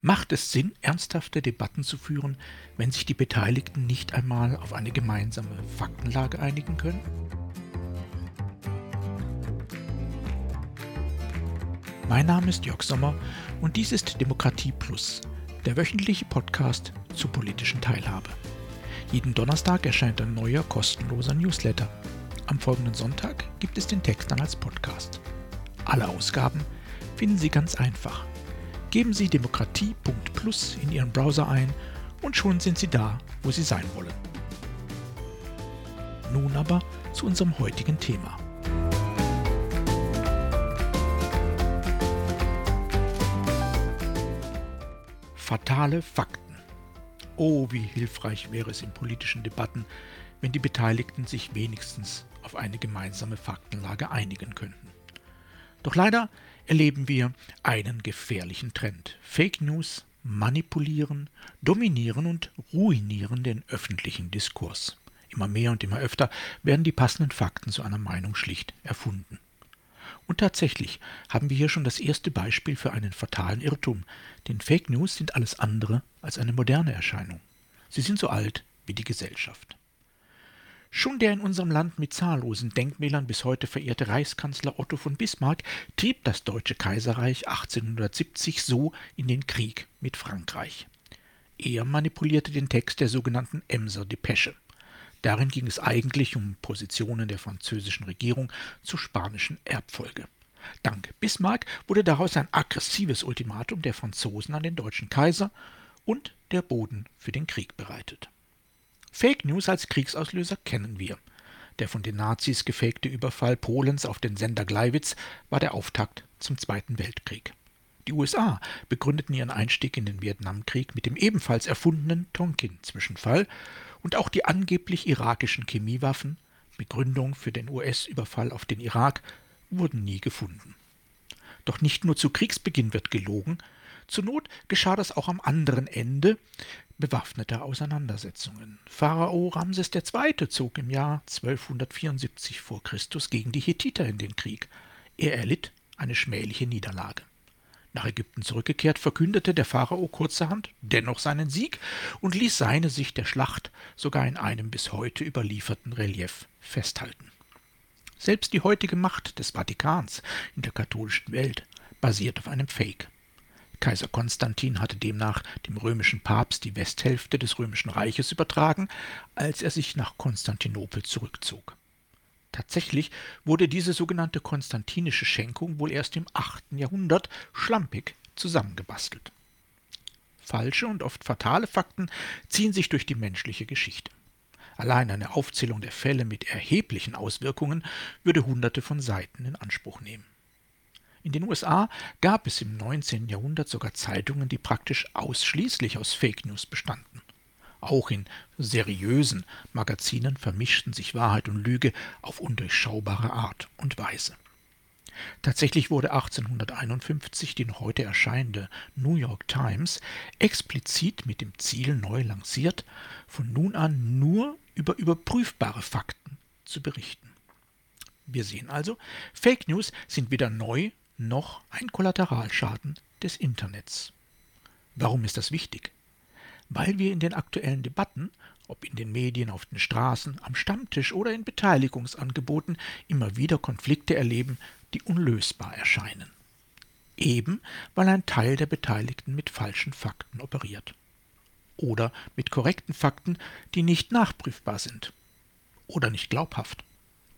Macht es Sinn, ernsthafte Debatten zu führen, wenn sich die Beteiligten nicht einmal auf eine gemeinsame Faktenlage einigen können? Mein Name ist Jörg Sommer und dies ist Demokratie Plus, der wöchentliche Podcast zur politischen Teilhabe. Jeden Donnerstag erscheint ein neuer kostenloser Newsletter. Am folgenden Sonntag gibt es den Text dann als Podcast. Alle Ausgaben finden Sie ganz einfach Geben Sie demokratie.plus in Ihren Browser ein und schon sind Sie da, wo Sie sein wollen. Nun aber zu unserem heutigen Thema. Fatale Fakten. Oh, wie hilfreich wäre es in politischen Debatten, wenn die Beteiligten sich wenigstens auf eine gemeinsame Faktenlage einigen könnten. Doch leider erleben wir einen gefährlichen Trend. Fake News manipulieren, dominieren und ruinieren den öffentlichen Diskurs. Immer mehr und immer öfter werden die passenden Fakten zu einer Meinung schlicht erfunden. Und tatsächlich haben wir hier schon das erste Beispiel für einen fatalen Irrtum, denn Fake News sind alles andere als eine moderne Erscheinung. Sie sind so alt wie die Gesellschaft. Schon der in unserem Land mit zahllosen Denkmälern bis heute verehrte Reichskanzler Otto von Bismarck trieb das Deutsche Kaiserreich 1870 so in den Krieg mit Frankreich. Er manipulierte den Text der sogenannten Emser Depesche. Darin ging es eigentlich um Positionen der französischen Regierung zur spanischen Erbfolge. Dank Bismarck wurde daraus ein aggressives Ultimatum der Franzosen an den deutschen Kaiser und der Boden für den Krieg bereitet. Fake News als Kriegsauslöser kennen wir. Der von den Nazis gefakte Überfall Polens auf den Sender Gleiwitz war der Auftakt zum Zweiten Weltkrieg. Die USA begründeten ihren Einstieg in den Vietnamkrieg mit dem ebenfalls erfundenen Tonkin-Zwischenfall und auch die angeblich irakischen Chemiewaffen, Begründung für den US-Überfall auf den Irak, wurden nie gefunden. Doch nicht nur zu Kriegsbeginn wird gelogen, zur Not geschah das auch am anderen Ende bewaffneter Auseinandersetzungen. Pharao Ramses II. zog im Jahr 1274 vor Christus gegen die Hethiter in den Krieg. Er erlitt eine schmähliche Niederlage. Nach Ägypten zurückgekehrt, verkündete der Pharao kurzerhand dennoch seinen Sieg und ließ seine Sicht der Schlacht sogar in einem bis heute überlieferten Relief festhalten. Selbst die heutige Macht des Vatikans in der katholischen Welt basiert auf einem Fake. Kaiser Konstantin hatte demnach dem römischen Papst die Westhälfte des römischen Reiches übertragen, als er sich nach Konstantinopel zurückzog. Tatsächlich wurde diese sogenannte konstantinische Schenkung wohl erst im 8. Jahrhundert schlampig zusammengebastelt. Falsche und oft fatale Fakten ziehen sich durch die menschliche Geschichte. Allein eine Aufzählung der Fälle mit erheblichen Auswirkungen würde Hunderte von Seiten in Anspruch nehmen. In den USA gab es im 19. Jahrhundert sogar Zeitungen, die praktisch ausschließlich aus Fake News bestanden. Auch in seriösen Magazinen vermischten sich Wahrheit und Lüge auf undurchschaubare Art und Weise. Tatsächlich wurde 1851 die noch heute erscheinende New York Times explizit mit dem Ziel neu lanciert, von nun an nur über überprüfbare Fakten zu berichten. Wir sehen also, Fake News sind weder neu noch ein Kollateralschaden des Internets. Warum ist das wichtig? Weil wir in den aktuellen Debatten, ob in den Medien, auf den Straßen, am Stammtisch oder in Beteiligungsangeboten, immer wieder Konflikte erleben, die unlösbar erscheinen. Eben weil ein Teil der Beteiligten mit falschen Fakten operiert. Oder mit korrekten Fakten, die nicht nachprüfbar sind. Oder nicht glaubhaft.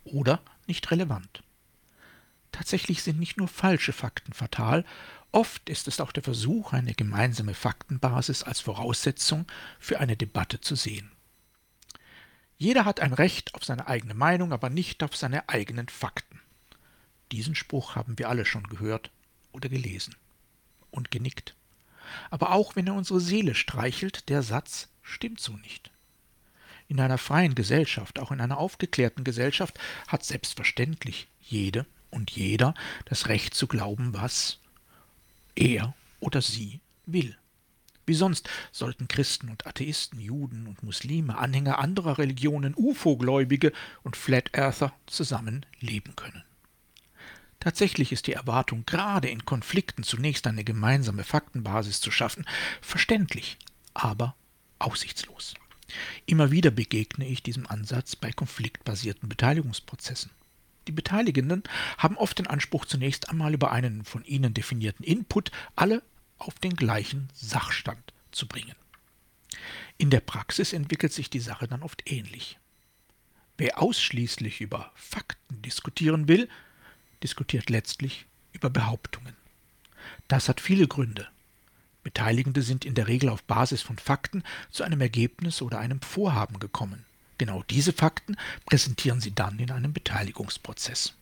Oder nicht relevant. Tatsächlich sind nicht nur falsche Fakten fatal, oft ist es auch der Versuch, eine gemeinsame Faktenbasis als Voraussetzung für eine Debatte zu sehen. Jeder hat ein Recht auf seine eigene Meinung, aber nicht auf seine eigenen Fakten. Diesen Spruch haben wir alle schon gehört oder gelesen und genickt. Aber auch wenn er unsere Seele streichelt, der Satz stimmt so nicht. In einer freien Gesellschaft, auch in einer aufgeklärten Gesellschaft, hat selbstverständlich jede und jeder das Recht zu glauben, was er oder sie will. Wie sonst sollten Christen und Atheisten, Juden und Muslime, Anhänger anderer Religionen, UFO-Gläubige und Flat Earther zusammen leben können. Tatsächlich ist die Erwartung, gerade in Konflikten zunächst eine gemeinsame Faktenbasis zu schaffen, verständlich, aber aussichtslos. Immer wieder begegne ich diesem Ansatz bei konfliktbasierten Beteiligungsprozessen. Die Beteiligenden haben oft den Anspruch, zunächst einmal über einen von ihnen definierten Input alle auf den gleichen Sachstand zu bringen. In der Praxis entwickelt sich die Sache dann oft ähnlich. Wer ausschließlich über Fakten diskutieren will, diskutiert letztlich über Behauptungen. Das hat viele Gründe. Beteiligende sind in der Regel auf Basis von Fakten zu einem Ergebnis oder einem Vorhaben gekommen. Genau diese Fakten präsentieren sie dann in einem Beteiligungsprozess.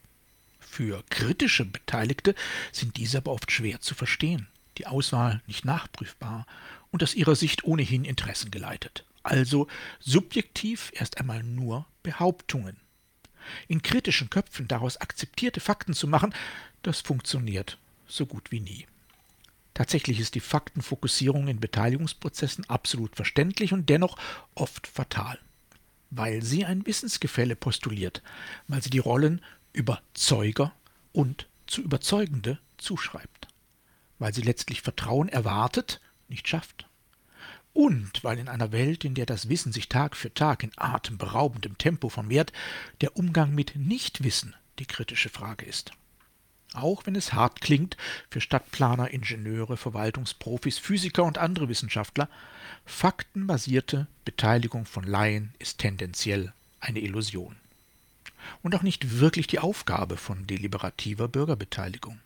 Für kritische Beteiligte sind diese aber oft schwer zu verstehen, die Auswahl nicht nachprüfbar und aus ihrer Sicht ohnehin interessengeleitet. Also subjektiv erst einmal nur Behauptungen. In kritischen Köpfen daraus akzeptierte Fakten zu machen, das funktioniert so gut wie nie. Tatsächlich ist die Faktenfokussierung in Beteiligungsprozessen absolut verständlich und dennoch oft fatal, weil sie ein Wissensgefälle postuliert, weil sie die Rollen Überzeuger und zu Überzeugende zuschreibt, weil sie letztlich Vertrauen erwartet, nicht schafft. Und weil in einer Welt, in der das Wissen sich Tag für Tag in atemberaubendem Tempo vermehrt, der Umgang mit Nichtwissen die kritische Frage ist auch wenn es hart klingt für Stadtplaner, Ingenieure, Verwaltungsprofis, Physiker und andere Wissenschaftler, faktenbasierte Beteiligung von Laien ist tendenziell eine Illusion. Und auch nicht wirklich die Aufgabe von deliberativer Bürgerbeteiligung.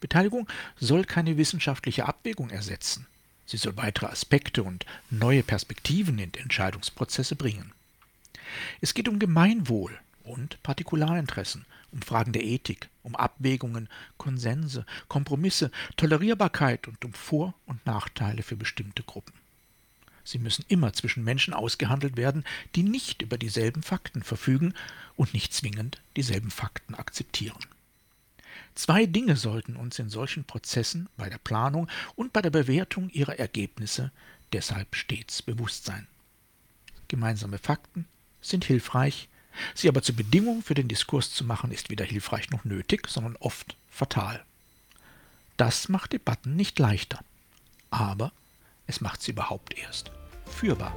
Beteiligung soll keine wissenschaftliche Abwägung ersetzen. Sie soll weitere Aspekte und neue Perspektiven in Entscheidungsprozesse bringen. Es geht um Gemeinwohl und Partikularinteressen, um Fragen der Ethik, um Abwägungen, Konsense, Kompromisse, Tolerierbarkeit und um Vor- und Nachteile für bestimmte Gruppen. Sie müssen immer zwischen Menschen ausgehandelt werden, die nicht über dieselben Fakten verfügen und nicht zwingend dieselben Fakten akzeptieren. Zwei Dinge sollten uns in solchen Prozessen bei der Planung und bei der Bewertung ihrer Ergebnisse deshalb stets bewusst sein. Gemeinsame Fakten sind hilfreich, Sie aber zur Bedingung für den Diskurs zu machen, ist weder hilfreich noch nötig, sondern oft fatal. Das macht Debatten nicht leichter, aber es macht sie überhaupt erst führbar.